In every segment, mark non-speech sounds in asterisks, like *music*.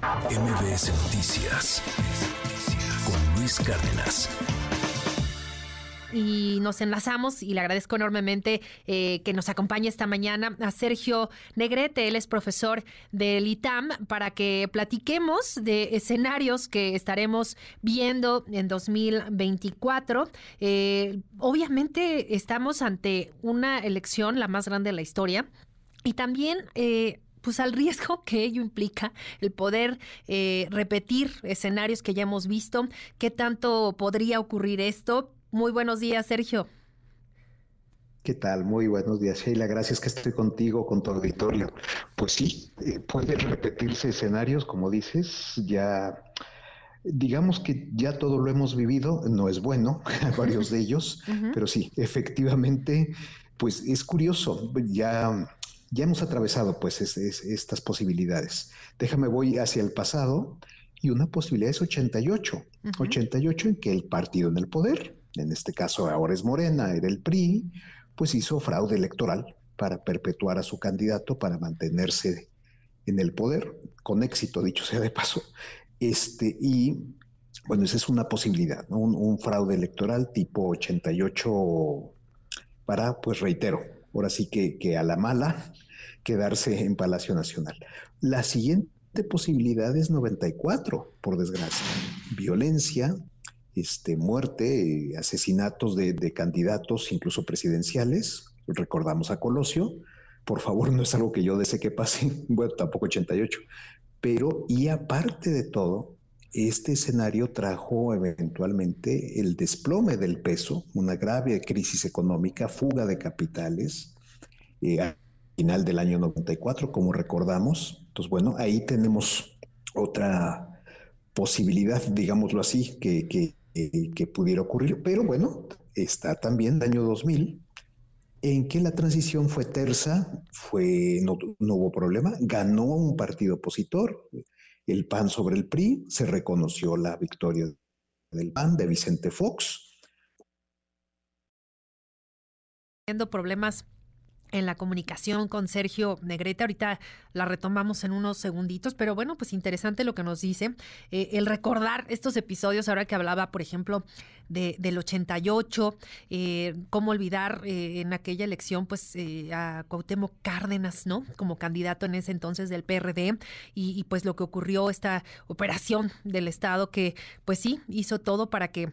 MBS Noticias con Luis Cárdenas. Y nos enlazamos y le agradezco enormemente eh, que nos acompañe esta mañana a Sergio Negrete, él es profesor del ITAM, para que platiquemos de escenarios que estaremos viendo en 2024. Eh, obviamente estamos ante una elección, la más grande de la historia, y también... Eh, pues al riesgo que ello implica el poder repetir escenarios que ya hemos visto, qué tanto podría ocurrir esto, muy buenos días, Sergio. ¿Qué tal? Muy buenos días, Sheila. Gracias que estoy contigo, con tu auditorio. Pues sí, eh, pueden repetirse escenarios, como dices, ya digamos que ya todo lo hemos vivido, no es bueno, *laughs* varios de ellos, pero sí, efectivamente, pues es curioso, ya, ya hemos atravesado pues estas posibilidades. Déjame, voy hacia el pasado y una posibilidad es 88, 88 en que el partido en el poder, en este caso ahora es Morena, era el PRI, pues hizo fraude electoral para perpetuar a su candidato, para mantenerse en el poder, con éxito, dicho sea de paso. Este, y bueno, esa es una posibilidad, un, fraude electoral tipo 88 para, pues reitero, ahora sí que, que a la mala *laughs* quedarse en Palacio Nacional. La siguiente posibilidad es 94, por desgracia. Violencia, este, muerte, asesinatos de, candidatos, incluso presidenciales. Recordamos a Colosio. Por favor, no es algo que yo desee que pase, *laughs* bueno, tampoco 88. Pero, y aparte de todo, este escenario trajo eventualmente el desplome del peso, una grave crisis económica, fuga de capitales, eh, al final del año 94, como recordamos. Entonces, bueno, ahí tenemos otra posibilidad, digámoslo así, que, que eh, pudiera ocurrir, pero bueno, está también el año 2000 en que la transición fue tersa, fue, no, no, hubo problema, ganó un partido opositor, el PAN sobre el PRI, se reconoció la victoria del PAN de Vicente Fox. Problemas en la comunicación con Sergio Negrete. Ahorita la retomamos en unos segunditos, pero bueno, pues interesante lo que nos dice. Eh, el recordar estos episodios, ahora que hablaba, por ejemplo, de, del 88, eh, cómo olvidar eh, en aquella elección, pues a Cuauhtémoc Cárdenas, ¿no? Como candidato en ese entonces del PRD, y pues lo que ocurrió, esta operación del Estado que, pues sí, hizo todo para que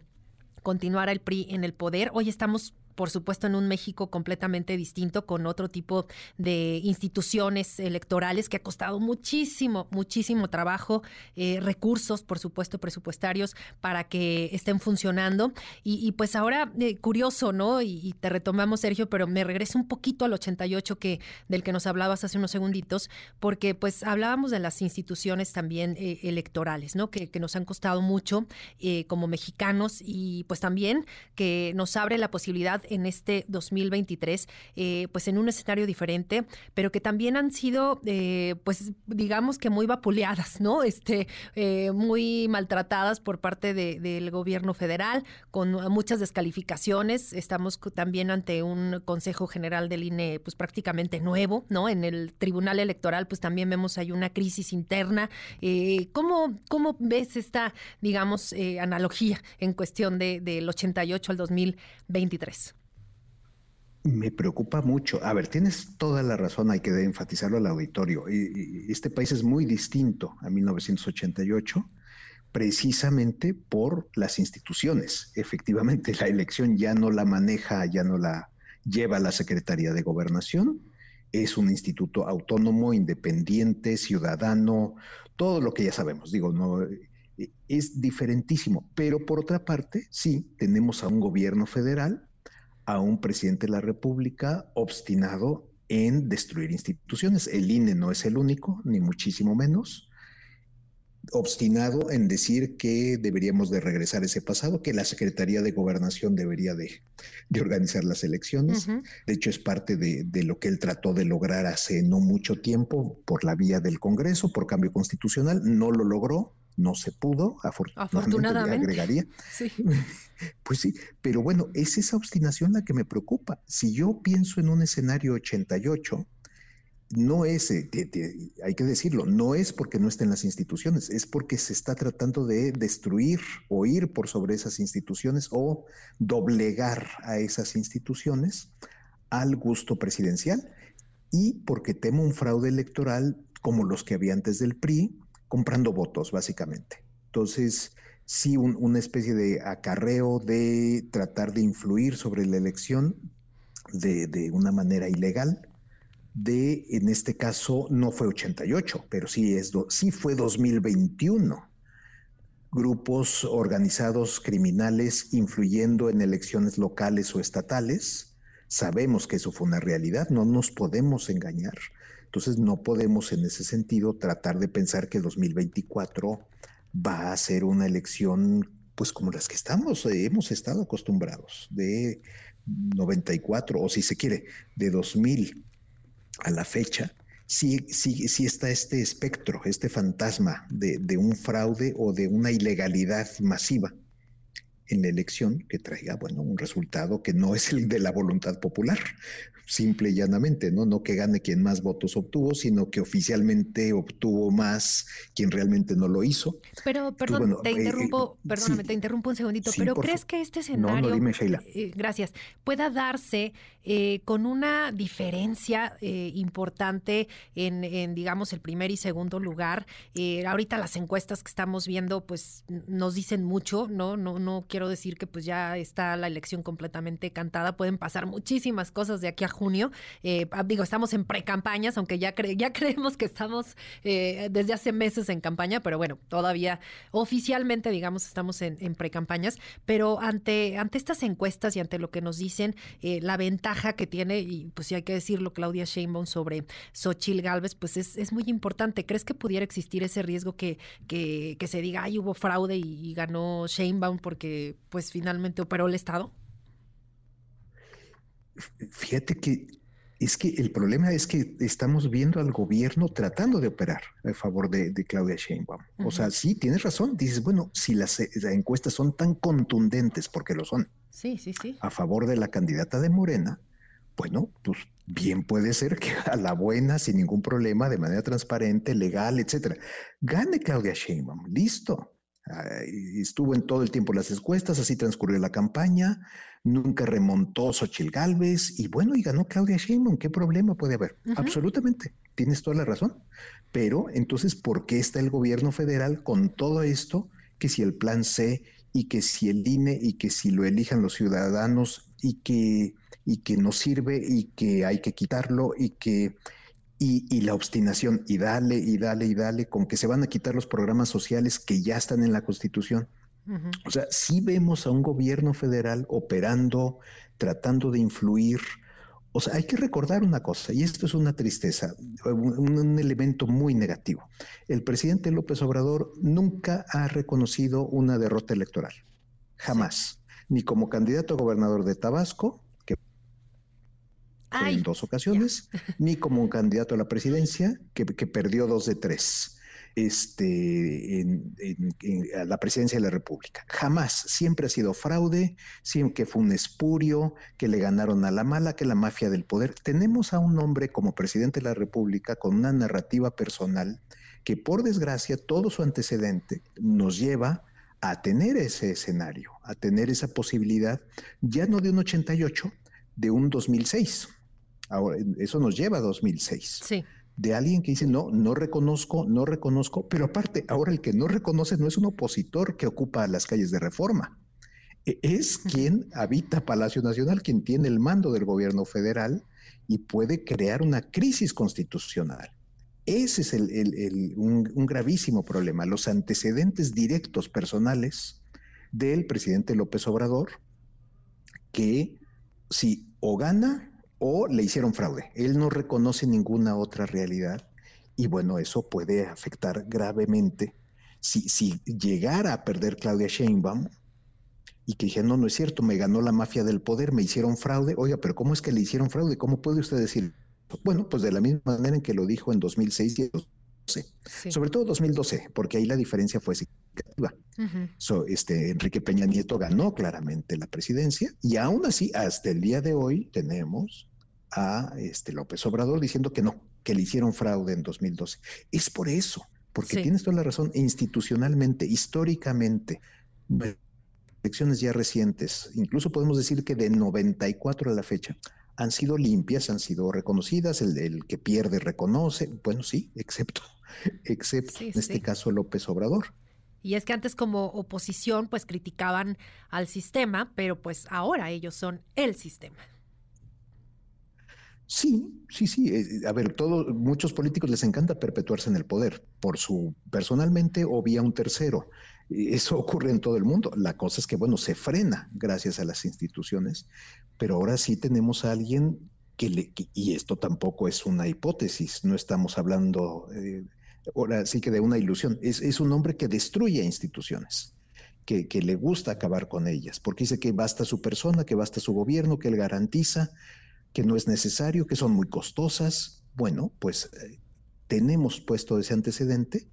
continuara el PRI en el poder. Hoy estamos por supuesto, en un México completamente distinto, con otro tipo de instituciones electorales que ha costado muchísimo, muchísimo trabajo, eh, recursos, por supuesto, presupuestarios para que estén funcionando. Y, pues ahora, eh, curioso, ¿no? Y, te retomamos, Sergio, pero me regreso un poquito al 88 que, del que nos hablabas hace unos segunditos, porque pues hablábamos de las instituciones también eh, electorales, ¿no? Que, que, nos han costado mucho como mexicanos y pues también que nos abre la posibilidad en este 2023, eh, pues en un escenario diferente, pero que también han sido, eh, pues digamos que muy vapuleadas, ¿no? Este, eh, muy maltratadas por parte del gobierno federal, con muchas descalificaciones. Estamos también ante un Consejo General del INE, pues prácticamente nuevo, ¿no? En el Tribunal Electoral, pues también vemos hay una crisis interna. ¿cómo, ¿Cómo ves esta, digamos, analogía en cuestión de, del 88 al 2023? Me preocupa mucho. A ver, tienes toda la razón, hay que enfatizarlo al auditorio. Este país es muy distinto a 1988 precisamente por las instituciones. Efectivamente, la elección ya no la maneja, ya no la lleva la Secretaría de Gobernación. Es un instituto autónomo, independiente, ciudadano, todo lo que ya sabemos. Digo, no es diferentísimo. Pero por otra parte, sí, tenemos a un gobierno federal a un presidente de la República obstinado en destruir instituciones. El INE no es el único, ni muchísimo menos. Obstinado en decir que deberíamos de regresar ese pasado, que la Secretaría de Gobernación debería de, organizar las elecciones. De hecho, es parte de, de, lo que él trató de lograr hace no mucho tiempo por la vía del Congreso, por cambio constitucional. No lo logró no se pudo, afortunadamente, agregaría. *laughs* Sí. *laughs* Pues sí, pero bueno, es esa obstinación la que me preocupa. Si yo pienso en un escenario 88, no es, eh, hay que decirlo, no es porque no estén las instituciones, es porque se está tratando de destruir o ir por sobre esas instituciones o doblegar a esas instituciones al gusto presidencial y porque temo un fraude electoral como los que había antes del PRI, comprando votos, básicamente. Entonces, sí, una especie de acarreo de tratar de influir sobre la elección de, una manera ilegal de, en este caso, no fue 88, pero sí, es sí fue 2021. Grupos organizados criminales influyendo en elecciones locales o estatales. Sabemos que eso fue una realidad, no nos podemos engañar. Entonces no podemos en ese sentido tratar de pensar que 2024 va a ser una elección pues como las que estamos, eh, hemos estado acostumbrados, de 94 o si se quiere, de 2000 a la fecha, sí, sí, sí está este espectro, este fantasma de, de, un fraude o de una ilegalidad masiva en la elección que traiga, bueno, un resultado que no es el de la voluntad popular, simple y llanamente, ¿no? No que gane quien más votos obtuvo, sino que oficialmente obtuvo más quien realmente no lo hizo. Pero, perdón, te eh, interrumpo, eh, perdóname, te interrumpo un segundito, pero ¿crees que este escenario, no, dime, Sheila. Eh, gracias, pueda darse con una diferencia importante en, en, digamos, el primer y segundo lugar? ahorita las encuestas que estamos viendo, pues, nos dicen mucho, ¿no? No, no quiero decir que pues ya está la elección completamente cantada, pueden pasar muchísimas cosas de aquí a junio. Eh, ah, digo, estamos en pre-campañas, aunque ya, ya *laughs* creemos que estamos eh, desde hace meses en campaña, pero bueno, todavía oficialmente, digamos, estamos en, en pre-campañas. Pero ante, ante estas encuestas y ante lo que nos dicen, eh, la ventaja que tiene, y pues si hay que decirlo, Claudia Sheinbaum sobre Xochil Gálvez, pues es, es muy importante. ¿Crees que pudiera existir ese riesgo que, que, que se diga, ay, hubo fraude y, y ganó Sheinbaum porque pues finalmente operó el Estado? Fíjate que es que el problema es que estamos viendo al gobierno tratando de operar a favor de, Claudia Sheinbaum. O sea, sí, tienes razón. Dices, bueno, si las, encuestas son tan contundentes, porque lo son, sí, sí, sí. a favor de la candidata de Morena, bueno, pues bien puede ser que *laughs* a la buena, sin ningún problema, de manera transparente, legal, etcétera, gane Claudia Sheinbaum. Listo. Estuvo en todo el tiempo las encuestas, así transcurrió la campaña, nunca remontó Xochil Gálvez y bueno, y ganó Claudia Sheinbaum. ¿Qué problema puede haber? Absolutamente, tienes toda la razón. Pero entonces, ¿por qué está el gobierno federal con todo esto? Que si el plan C y que si el INE y que si lo elijan los ciudadanos y que, y que no sirve y que hay que quitarlo y que y, la obstinación, y dale, y dale, y dale, con que se van a quitar los programas sociales que ya están en la Constitución. O sea, sí vemos a un gobierno federal operando, tratando de influir. O sea, hay que recordar una cosa, y esto es una tristeza, un, elemento muy negativo. El presidente López Obrador nunca ha reconocido una derrota electoral, jamás, ni como candidato a gobernador de Tabasco, en dos ocasiones, ni como un candidato a la presidencia que, perdió dos de tres este, en, la presidencia de la República. Jamás, siempre ha sido fraude, siempre que fue un espurio, que le ganaron a la mala, que la mafia del poder. Tenemos a un hombre como presidente de la República con una narrativa personal que por desgracia todo su antecedente nos lleva a tener ese escenario, a tener esa posibilidad, ya no de un 88, de un 2006. Ahora, eso nos lleva a 2006. Sí. De alguien que dice, no, no reconozco, no reconozco, pero aparte, ahora el que no reconoce no es un opositor que ocupa las calles de reforma, e, es quien habita Palacio Nacional, quien tiene el mando del gobierno federal y puede crear una crisis constitucional. Ese es un, un, gravísimo problema, los antecedentes directos personales del presidente López Obrador, que si o gana o le hicieron fraude. Él no reconoce ninguna otra realidad y bueno, eso puede afectar gravemente. Si, si llegara a perder Claudia Sheinbaum y que dije, no, no es cierto, me ganó la mafia del poder, me hicieron fraude, oiga, pero ¿cómo es que le hicieron fraude? ¿Cómo puede usted decir? Bueno, pues de la misma manera en que lo dijo en 2006 y 2012, sobre todo 2012, porque ahí la diferencia fue significativa. Este, Enrique Peña Nieto ganó claramente la presidencia y aún así, hasta el día de hoy tenemos a este López Obrador diciendo que no, que le hicieron fraude en 2012. Es por eso, porque tienes toda la razón, institucionalmente, históricamente, elecciones ya recientes, incluso podemos decir que de 94 a la fecha, han sido limpias, han sido reconocidas, el, que pierde reconoce, bueno, sí, excepto, *laughs* excepto en este caso López Obrador. Y es que antes como oposición pues criticaban al sistema, pero pues ahora ellos son el sistema. Sí, sí, sí. Eh, a ver, todos, muchos políticos les encanta perpetuarse en el poder, por su personalmente o vía un tercero. Eso ocurre en todo el mundo. La cosa es que, bueno, se frena gracias a las instituciones, pero ahora sí tenemos a alguien que le, y esto tampoco es una hipótesis, no estamos hablando, eh, ahora sí que de una ilusión, es, es un hombre que destruye instituciones. Que, que, le gusta acabar con ellas, porque dice que basta su persona, que basta su gobierno, que él garantiza, que no es necesario, que son muy costosas. Bueno, pues eh, tenemos puesto ese antecedente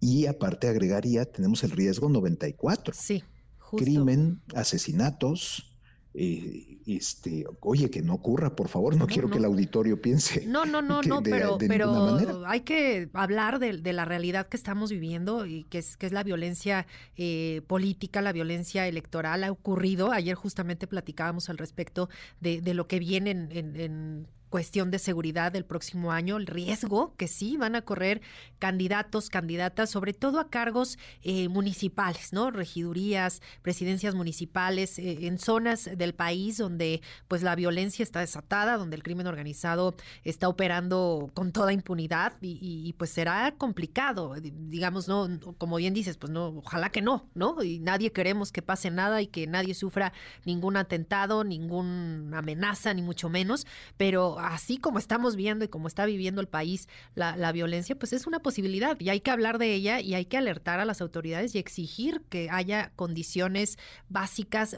y aparte agregaría, tenemos el riesgo 94. Sí, justo. Crimen, asesinatos, eh, este, oye, que no ocurra, por favor, no, quiero que el auditorio piense. No, no, no, no, pero, pero hay que hablar de, la realidad que estamos viviendo y que es, que es la violencia eh, política, la violencia electoral. Ha ocurrido, ayer justamente platicábamos al respecto de, de lo que viene en cuestión de seguridad del próximo año, el riesgo que sí van a correr candidatos, candidatas, sobre todo a cargos eh, municipales, ¿no? Regidurías, presidencias municipales, eh, en zonas del país donde pues la violencia está desatada, donde el crimen organizado está operando con toda impunidad y, pues será complicado, digamos, ¿no? Como bien dices, pues no, ojalá que no, ¿no? Y nadie queremos que pase nada y que nadie sufra ningún atentado, ninguna amenaza, ni mucho menos, pero así como estamos viendo y como está viviendo el país la, violencia, pues es una posibilidad y hay que hablar de ella y hay que alertar a las autoridades y exigir que haya condiciones básicas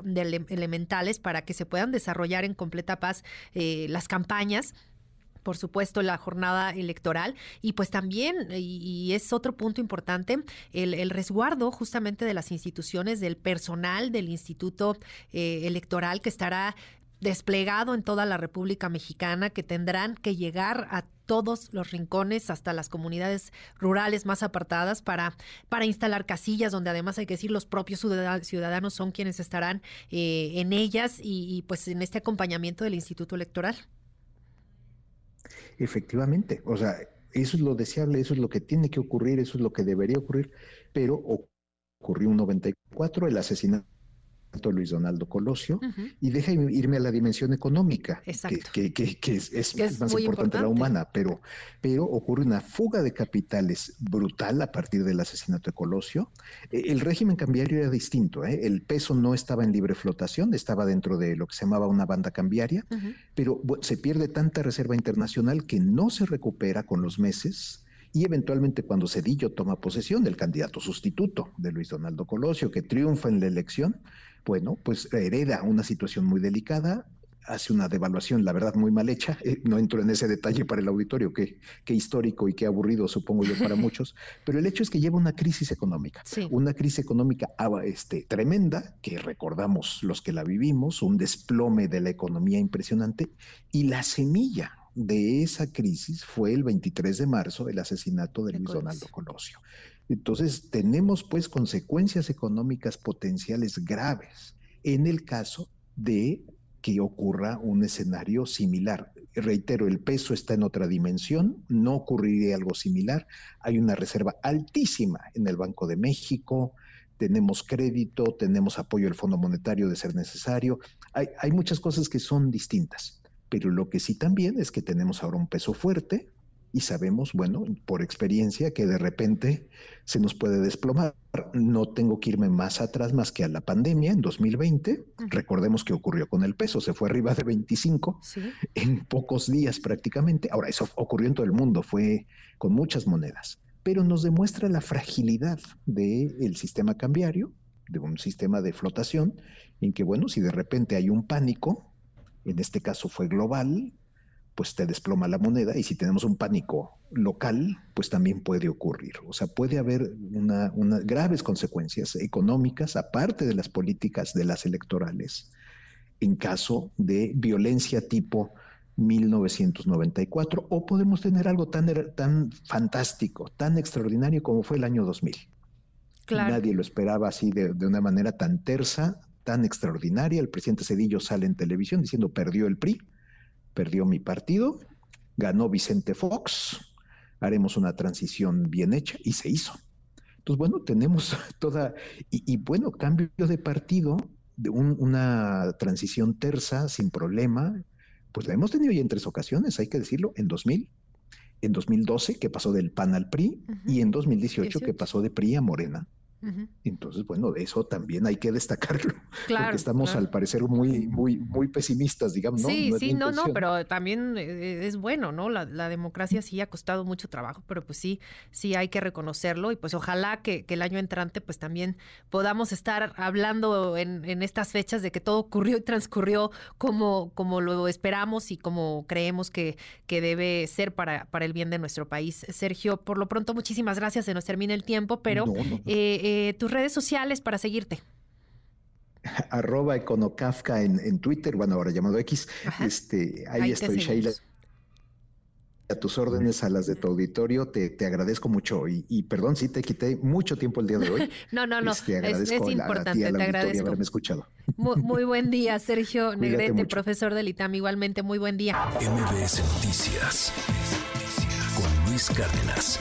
elementales para que se puedan desarrollar en completa paz eh, las campañas por supuesto, la jornada electoral. Y pues también, y, es otro punto importante, el, resguardo justamente de las instituciones, del personal del Instituto eh, Electoral que estará desplegado en toda la República Mexicana que tendrán que llegar a todos los rincones, hasta las comunidades rurales más apartadas, para, para instalar casillas, donde además hay que decir los propios ciudadanos son quienes estarán eh, en ellas y, pues en este acompañamiento del Instituto Electoral. Efectivamente, o sea, eso es lo deseable, eso es lo que tiene que ocurrir, eso es lo que debería ocurrir, pero ocurrió un 94, el asesinato Luis Donaldo Colosio, y deja irme a la dimensión económica, que, es, más importante, la humana, pero, pero ocurre una fuga de capitales brutal a partir del asesinato de Colosio. E, el régimen cambiario era distinto, ¿eh? el peso no estaba en libre flotación, estaba dentro de lo que se llamaba una banda cambiaria, pero se pierde tanta reserva internacional que no se recupera con los meses y eventualmente cuando Cedillo toma posesión, el candidato sustituto de Luis Donaldo Colosio, que triunfa en la elección, bueno, pues hereda una situación muy delicada, hace una devaluación, la verdad, muy mal hecha. Eh, no entro en ese detalle para el auditorio, que, histórico y qué aburrido, supongo yo, para *laughs* muchos. Pero el hecho es que lleva una crisis económica, una crisis económica ah, este, tremenda, que recordamos los que la vivimos, un desplome de la economía impresionante, y la semilla de esa crisis fue el 23 de marzo, el asesinato de Luis Donaldo Colosio. Entonces, tenemos pues consecuencias económicas potenciales graves en el caso de que ocurra un escenario similar. Reitero, el peso está en otra dimensión, no ocurriría algo similar. Hay una reserva altísima en el Banco de México, tenemos crédito, tenemos apoyo del Fondo Monetario de ser necesario. Hay, hay muchas cosas que son distintas, pero lo que sí también es que tenemos ahora un peso fuerte, y sabemos, bueno, por experiencia, que de repente se nos puede desplomar. No tengo que irme más atrás más que a la pandemia en 2020. Recordemos que ocurrió con el peso, se fue arriba de 25 en pocos días prácticamente. Ahora, eso ocurrió en todo el mundo, fue con muchas monedas, pero nos demuestra la fragilidad del sistema cambiario, de un sistema de flotación, en que, bueno, si de repente hay un pánico, en este caso fue global, pues te desploma la moneda y si tenemos un pánico local, pues también puede ocurrir. O sea, puede haber unas graves consecuencias económicas, aparte de las políticas de las electorales, en caso de violencia tipo 1994, o podemos tener algo tan, tan fantástico, tan extraordinario como fue el año 2000. Nadie lo esperaba así de, de, una manera tan tersa, tan extraordinaria. El presidente Cedillo sale en televisión diciendo perdió el PRI, perdió mi partido, ganó Vicente Fox, haremos una transición bien hecha y se hizo. Entonces, bueno, tenemos *laughs* toda, y, bueno, cambio de partido, de una transición tersa, sin problema, pues la hemos tenido ya en tres ocasiones, hay que decirlo, en 2000, en 2012 que pasó del PAN al PRI y en 2018 que pasó de PRI a Morena. Entonces, bueno, de eso también hay que destacarlo, *laughs* porque estamos al parecer muy, muy, muy pesimistas, digamos. ¿no? Sí, sí, no, no, pero también eh, es bueno, ¿no? La, democracia sí ha costado mucho trabajo, pero pues sí, sí hay que reconocerlo y pues ojalá que, el año entrante pues también podamos estar hablando en, en, estas fechas de que todo ocurrió y transcurrió como, como lo esperamos y como creemos que, que debe ser para, para el bien de nuestro país. Sergio, por lo pronto, muchísimas gracias, se nos termina el tiempo, pero... Eh, eh, tus redes sociales para seguirte. *laughs* Arroba Econocafka en, Twitter, bueno, ahora llamado X. Este, ahí, estoy, Sheila. A tus órdenes, a las de tu auditorio, te, agradezco mucho y, perdón si te quité mucho tiempo el día de hoy. *laughs* no, no, no, este, es, importante, te agradezco. haberme escuchado. Muy, *laughs* buen día, Sergio Negrete, profesor del ITAM, igualmente muy buen día. MBS Noticias con Luis Cárdenas.